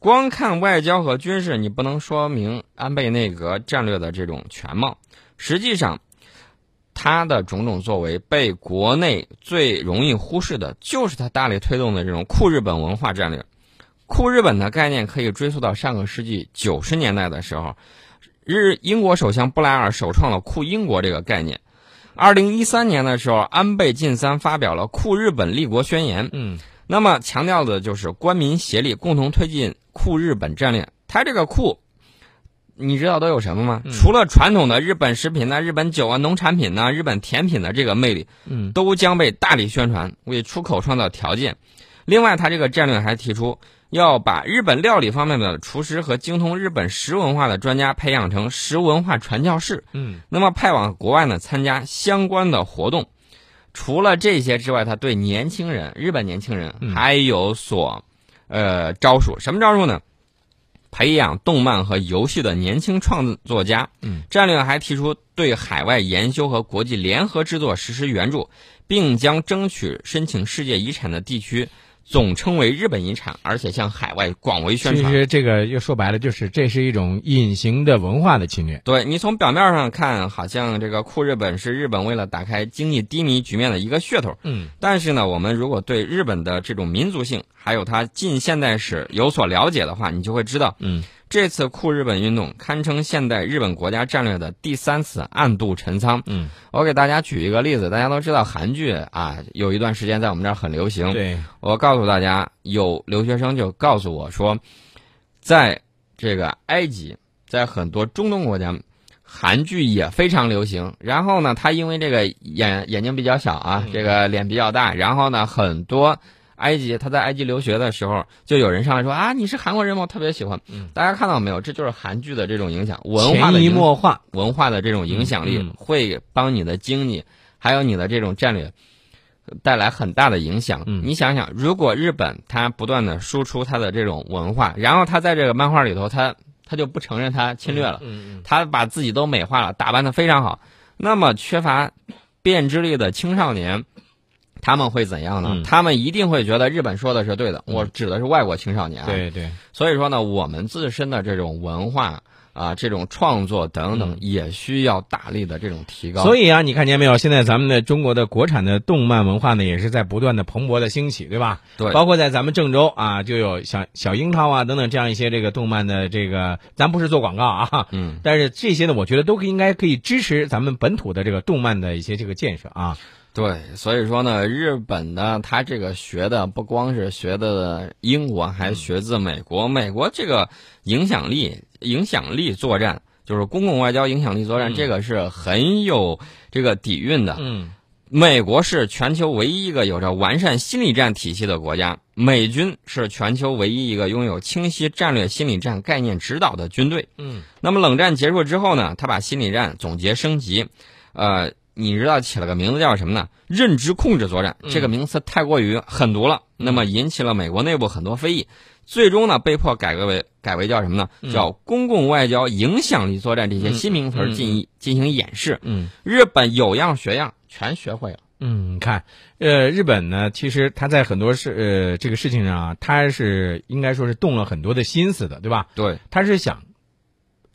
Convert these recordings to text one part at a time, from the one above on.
光看外交和军事，你不能说明安倍内阁战略的这种全貌。实际上，他的种种作为被国内最容易忽视的，就是他大力推动的这种酷日本文化战略。酷日本的概念可以追溯到上个世纪九十年代的时候，日英国首相布莱尔首创了酷英国这个概念。二零一三年的时候，安倍晋三发表了酷日本立国宣言。嗯，那么强调的就是官民协力，共同推进酷日本战略。它这个酷，你知道都有什么吗？除了传统的日本食品呢、日本酒啊、农产品呢、日本甜品的这个魅力，嗯，都将被大力宣传，为出口创造条件。另外，它这个战略还提出。要把日本料理方面的厨师和精通日本食文化的专家培养成食文化传教士，嗯，那么派往国外呢参加相关的活动。除了这些之外，他对年轻人，日本年轻人还有所，呃，招数。什么招数呢？培养动漫和游戏的年轻创作家。嗯，战略还提出对海外研修和国际联合制作实施援助，并将争取申请世界遗产的地区。总称为日本遗产，而且向海外广为宣传。其实这个又说白了，就是这是一种隐形的文化的侵略。对你从表面上看，好像这个酷日本是日本为了打开经济低迷局面的一个噱头。嗯，但是呢，我们如果对日本的这种民族性还有它近现代史有所了解的话，你就会知道，嗯。这次酷日本运动堪称现代日本国家战略的第三次暗度陈仓。嗯，我给大家举一个例子，大家都知道韩剧啊，有一段时间在我们这儿很流行。对，我告诉大家，有留学生就告诉我说，在这个埃及，在很多中东国家，韩剧也非常流行。然后呢，他因为这个眼眼睛比较小啊，这个脸比较大，然后呢，很多。埃及，他在埃及留学的时候，就有人上来说啊，你是韩国人吗？我特别喜欢。嗯，大家看到没有？这就是韩剧的这种影响，文化的潜移默化，文化的这种影响力会帮你的经济，还有你的这种战略带来很大的影响。嗯，你想想，如果日本它不断的输出它的这种文化，然后它在这个漫画里头，它它就不承认它侵略了，嗯嗯，它把自己都美化了，打扮的非常好，那么缺乏辨知力的青少年。他们会怎样呢？他们一定会觉得日本说的是对的。我指的是外国青少年。啊对对。所以说呢，我们自身的这种文化啊，这种创作等等，也需要大力的这种提高。所以啊，你看见没有？现在咱们的中国的国产的动漫文化呢，也是在不断的蓬勃的兴起，对吧？对。包括在咱们郑州啊，就有小小樱桃啊等等这样一些这个动漫的这个，咱不是做广告啊。嗯。但是这些呢，我觉得都应该可以支持咱们本土的这个动漫的一些这个建设啊。对，所以说呢，日本呢，他这个学的不光是学的英国，还学自美国。美国这个影响力、影响力作战，就是公共外交影响力作战，这个是很有这个底蕴的。嗯，美国是全球唯一一个有着完善心理战体系的国家，美军是全球唯一一个拥有清晰战略心理战概念指导的军队。嗯，那么冷战结束之后呢，他把心理战总结升级，呃。你知道起了个名字叫什么呢？认知控制作战，这个名词太过于狠毒了，那么引起了美国内部很多非议，最终呢被迫改革为改为叫什么呢？叫公共外交影响力作战这些新名词进进行演示。嗯，日本有样学样，全学会了。嗯，你看，呃，日本呢，其实他在很多事呃这个事情上啊，他是应该说是动了很多的心思的，对吧？对，他是想。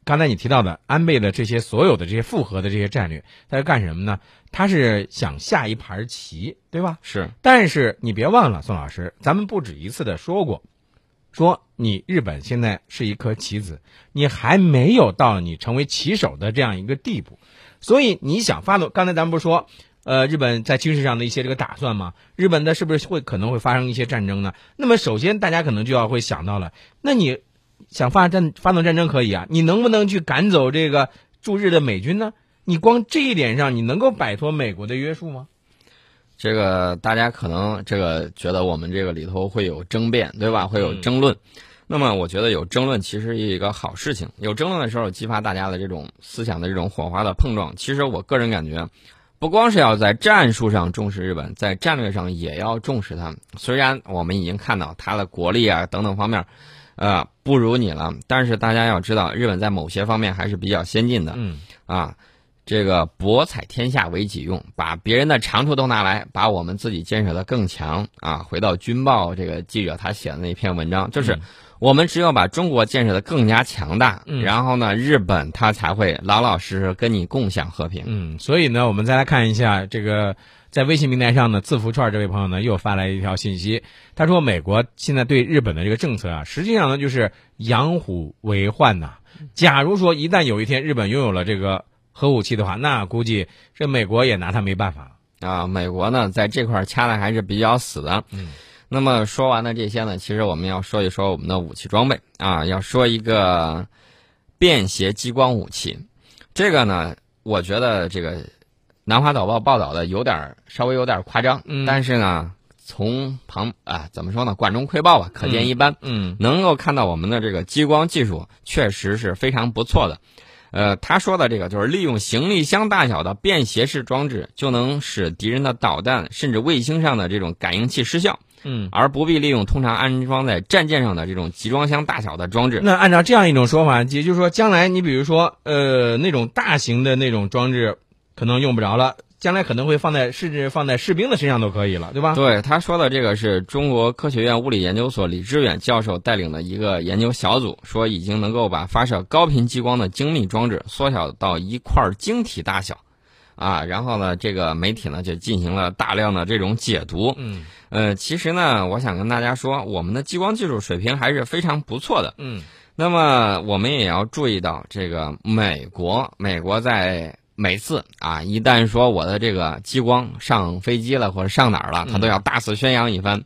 刚才你提到的安倍的这些所有的这些复合的这些战略，他是干什么呢？他是想下一盘棋，对吧？是。但是你别忘了，宋老师，咱们不止一次的说过，说你日本现在是一颗棋子，你还没有到你成为棋手的这样一个地步，所以你想发动，刚才咱们不是说，呃，日本在军事上的一些这个打算吗？日本的是不是会可能会发生一些战争呢？那么首先大家可能就要会想到了，那你。想发战发动战争可以啊，你能不能去赶走这个驻日的美军呢？你光这一点上，你能够摆脱美国的约束吗？这个大家可能这个觉得我们这个里头会有争辩，对吧？会有争论。那么我觉得有争论其实是一个好事情。有争论的时候，激发大家的这种思想的这种火花的碰撞。其实我个人感觉，不光是要在战术上重视日本，在战略上也要重视他们。虽然我们已经看到他的国力啊等等方面。呃，不如你了。但是大家要知道，日本在某些方面还是比较先进的。嗯，啊，这个博采天下为己用，把别人的长处都拿来，把我们自己建设的更强。啊，回到军报这个记者他写的那篇文章，就是我们只有把中国建设的更加强大，嗯然后呢，日本它才会老老实实跟你共享和平。嗯，所以呢，我们再来看一下这个在微信平台上呢，字符串这位朋友呢又发来一条信息，他说美国现在对日本的这个政策啊，实际上呢就是养虎为患呐、假如说一旦有一天日本拥有了这个核武器的话，那估计这美国也拿他没办法。啊，美国呢在这块儿掐的还是比较死的。嗯，那么说完了这些呢，其实我们要说一说我们的武器装备啊，要说一个便携激光武器。这个呢，我觉得这个南华早报报道的有点儿稍微有点儿夸张，嗯但是呢，从旁啊怎么说呢，管中窥豹吧，可见一斑。嗯能够看到我们的这个激光技术确实是非常不错的。呃，他说的这个就是利用行李箱大小的便携式装置，就能使敌人的导弹甚至卫星上的这种感应器失效，嗯。而不必利用通常安装在战舰上的这种集装箱大小的装置。那按照这样一种说法，也就是说，将来你比如说，呃，那种大型的那种装置可能用不着了，将来可能会放在甚至放在士兵的身上都可以了，对吧？对他说的这个是中国科学院物理研究所李志远教授带领的一个研究小组，说已经能够把发射高频激光的精密装置缩小到一块晶体大小，啊，然后呢，这个媒体呢就进行了大量的这种解读。嗯呃，其实呢，我想跟大家说，我们的激光技术水平还是非常不错的。嗯那么我们也要注意到，这个美国，美国在每次啊，一旦说我的这个激光上飞机了或者上哪儿了，他都要大肆宣扬一番。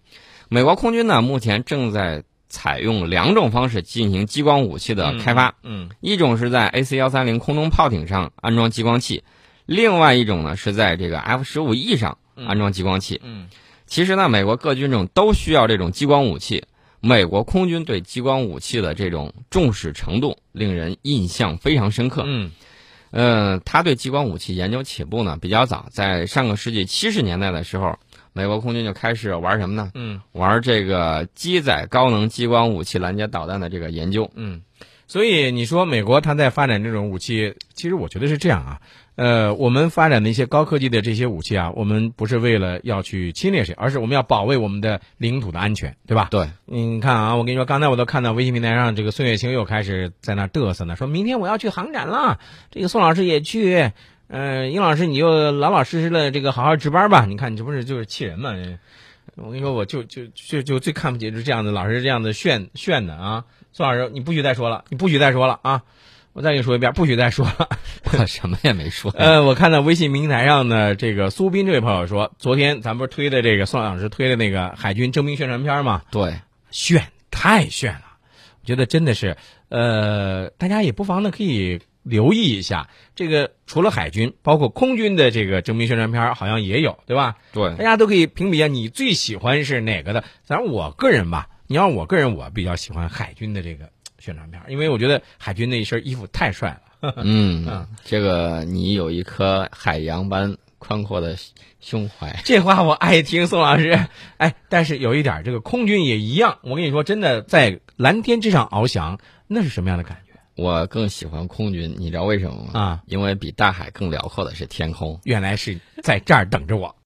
美国空军呢，目前正在采用两种方式进行激光武器的开发，嗯一种是在 AC 幺三零空中炮艇上安装激光器，另外一种呢是在这个 F 十五 E 上安装激光器。嗯其实呢，美国各军种都需要这种激光武器。美国空军对激光武器的这种重视程度令人印象非常深刻。嗯呃，他对激光武器研究起步呢比较早，在上个世纪七十年代的时候，美国空军就开始玩什么呢？嗯玩这个机载高能激光武器拦截导弹的这个研究。嗯，所以你说美国它在发展这种武器，其实我觉得是这样啊。呃，我们发展的一些高科技的这些武器啊，我们不是为了要去侵略谁，而是我们要保卫我们的领土的安全，对吧？对，你看啊，我跟你说，刚才我都看到微信平台上这个孙月清又开始在那嘚瑟呢，说明天我要去航展了，这个宋老师也去，呃，殷老师你就老老实实的这个好好值班吧。你看你这不是就是气人吗？我跟你说，我就就就就最看不起就是这样的，老是这样的炫炫的啊！宋老师，你不许再说了，你不许再说了啊！我再给你说一遍，不许再说了。我什么也没说。呃，我看到微信平台上呢，这个苏斌这位朋友说，昨天咱不是推的这个宋老师推的那个海军征兵宣传片吗？对，炫，太炫了！我觉得真的是，呃，大家也不妨呢可以留意一下，这个除了海军，包括空军的这个征兵宣传片好像也有，对吧？对大，家都可以评比一下，你最喜欢是哪个的？反正我个人吧，你要我个人，我比较喜欢海军的这个宣传片，因为我觉得海军那一身衣服太帅了。嗯嗯，这个你有一颗海洋般宽阔的胸怀。这话我爱听，宋老师。哎，但是有一点，这个空军也一样。我跟你说，真的在蓝天之上翱翔，那是什么样的感觉？我更喜欢空军，你知道为什么吗？啊，因为比大海更辽阔的是天空。原来是在这儿等着我。